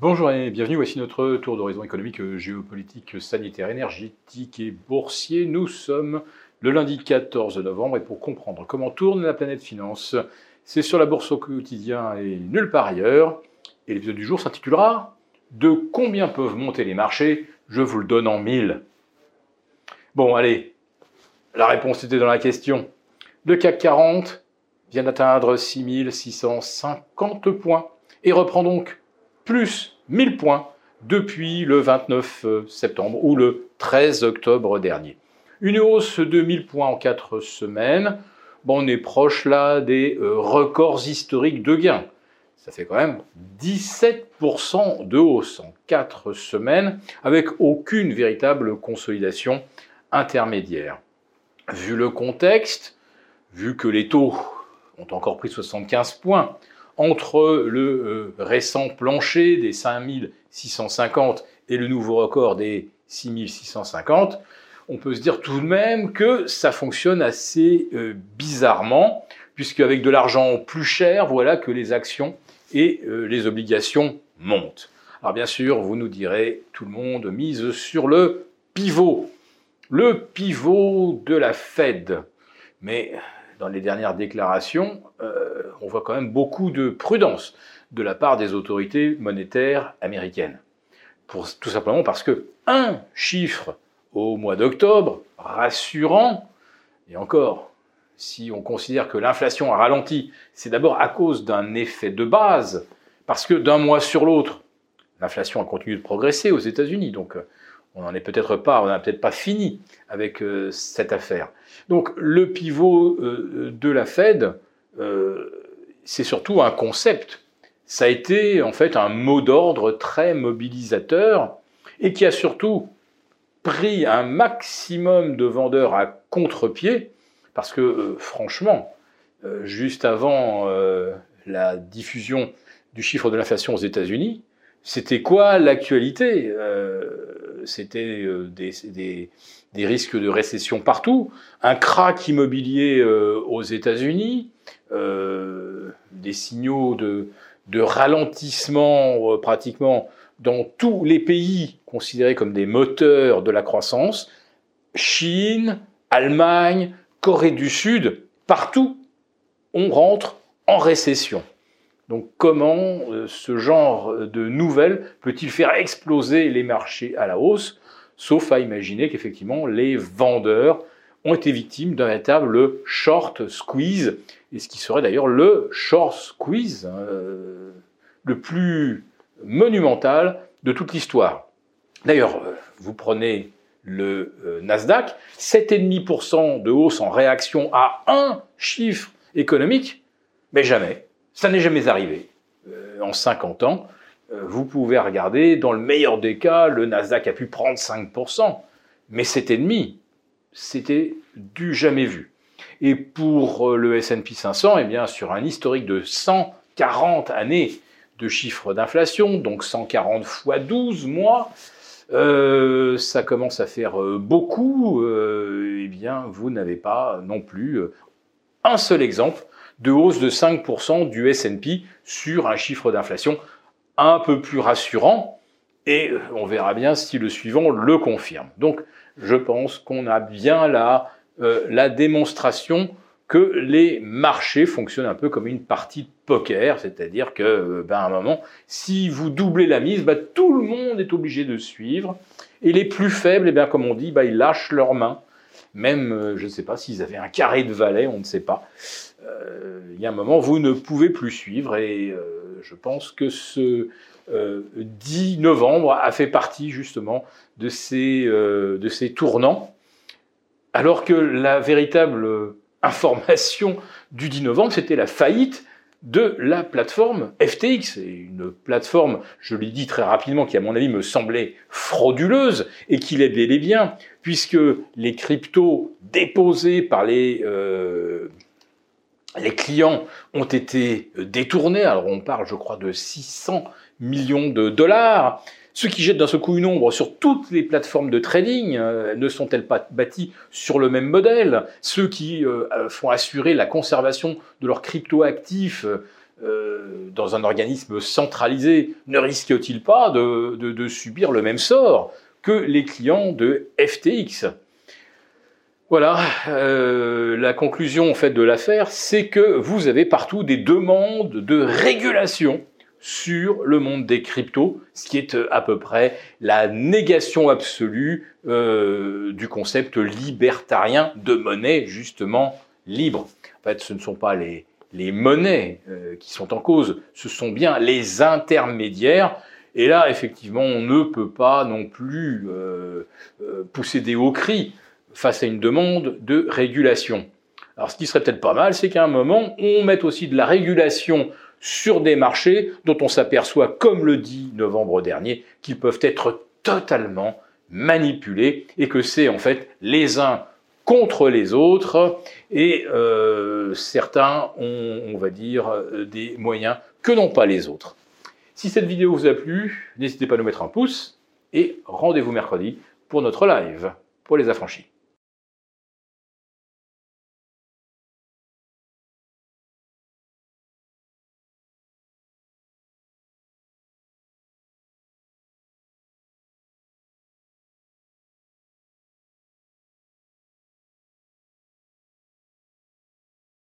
Bonjour et bienvenue, voici notre tour d'horizon économique, géopolitique, sanitaire, énergétique et boursier. Nous sommes le lundi 14 novembre et pour comprendre comment tourne la planète finance, c'est sur la bourse au quotidien et nulle part ailleurs. Et l'épisode du jour s'intitulera De combien peuvent monter les marchés? Je vous le donne en mille. Bon, allez, la réponse était dans la question. Le CAC 40 vient d'atteindre 6650 points et reprend donc plus 1000 points depuis le 29 euh, septembre ou le 13 octobre dernier. Une hausse de 1000 points en 4 semaines. Bon, on est proche là des euh, records historiques de gains. Ça fait quand même 17% de hausse en 4 semaines avec aucune véritable consolidation intermédiaire. Vu le contexte, vu que les taux ont encore pris 75 points, entre le euh, récent plancher des 5650 et le nouveau record des 6650, on peut se dire tout de même que ça fonctionne assez euh, bizarrement, puisque avec de l'argent plus cher, voilà que les actions et euh, les obligations montent. Alors bien sûr, vous nous direz, tout le monde mise sur le pivot, le pivot de la Fed. Mais dans les dernières déclarations, euh, on voit quand même beaucoup de prudence de la part des autorités monétaires américaines. tout simplement parce que un chiffre au mois d'octobre, rassurant, et encore, si on considère que l'inflation a ralenti, c'est d'abord à cause d'un effet de base, parce que d'un mois sur l'autre, l'inflation a continué de progresser aux États-Unis, donc euh, on n'en est peut-être pas, on n'a peut-être pas fini avec euh, cette affaire. Donc le pivot euh, de la Fed, c'est surtout un concept. Ça a été en fait un mot d'ordre très mobilisateur et qui a surtout pris un maximum de vendeurs à contre-pied parce que franchement, juste avant la diffusion du chiffre de l'inflation aux États-Unis, c'était quoi l'actualité? C'était des, des risques de récession partout, un crack immobilier euh, aux États-Unis, euh, des signaux de, ralentissement euh, pratiquement dans tous les pays considérés comme des moteurs de la croissance, Chine, Allemagne, Corée du Sud, partout, on rentre en récession. Donc comment ce genre de nouvelles peut-il faire exploser les marchés à la hausse? Sauf à imaginer qu'effectivement les vendeurs ont été victimes d'un véritable short squeeze, et ce qui serait d'ailleurs le short squeeze hein, euh, le plus monumental de toute l'histoire. D'ailleurs, euh, vous prenez le euh, Nasdaq, 7,5% de hausse en réaction à un chiffre économique, mais jamais, ça n'est jamais arrivé en 50 ans. Vous pouvez regarder, dans le meilleur des cas, le Nasdaq a pu prendre 5%, mais cet ennemi, c'était du jamais vu. Et pour euh, le S&P 500, eh sur un historique de 140 années de chiffres d'inflation, donc 140 fois 12 mois, euh, ça commence à faire beaucoup, eh bien, vous n'avez pas non plus un seul exemple de hausse de 5% du S&P sur un chiffre d'inflation un peu plus rassurant, et on verra bien si le suivant le confirme. Donc je pense qu'on a bien là euh, la démonstration que les marchés fonctionnent un peu comme une partie de poker, c'est-à-dire que, euh, ben, à un moment, si vous doublez la mise, ben, tout le monde est obligé de suivre, et les plus faibles, eh bien, comme on dit, ben, ils lâchent leurs mains, même, euh, je ne sais pas s'ils avaient un carré de valet, on ne sait pas. Il y a un moment, vous ne pouvez plus suivre, et je pense que ce 10 euh, novembre a fait partie justement de ces, euh, de ces tournants, alors que la véritable information du 10 novembre, c'était la faillite de la plateforme FTX, une plateforme, je l'ai dit très rapidement, qui à mon avis me semblait frauduleuse et qui l'est bel et bien, puisque les cryptos déposés par les, euh, les clients ont été détournés. Alors on parle, je crois, de 600 millions de dollars. Ce qui jette d'un seul coup une ombre sur toutes les plateformes de trading, euh, ne sont-elles pas bâties sur le même modèle? Ceux qui euh, font assurer la conservation de leurs crypto-actifs dans un organisme centralisé, ne risque-t-il pas de, subir le même sort que les clients de FTX voilà, la conclusion en fait de l'affaire, c'est que vous avez partout des demandes de régulation sur le monde des cryptos, ce qui est euh, à peu près la négation absolue euh, du concept libertarien de monnaie justement libre. En fait, ce ne sont pas les, les monnaies euh, qui sont en cause, ce sont bien les intermédiaires. Et là, effectivement, on ne peut pas non plus pousser des hauts cris face à une demande de régulation. Alors, ce qui serait peut-être pas mal, c'est qu'à un moment, on mette aussi de la régulation sur des marchés dont on s'aperçoit, comme le dit novembre dernier, qu'ils peuvent être totalement manipulés et que c'est en fait les uns contre les autres et euh, certains ont, on va dire, des moyens que n'ont pas les autres. Si cette vidéo vous a plu, n'hésitez pas à nous mettre un pouce et rendez-vous mercredi pour notre live pour les affranchis.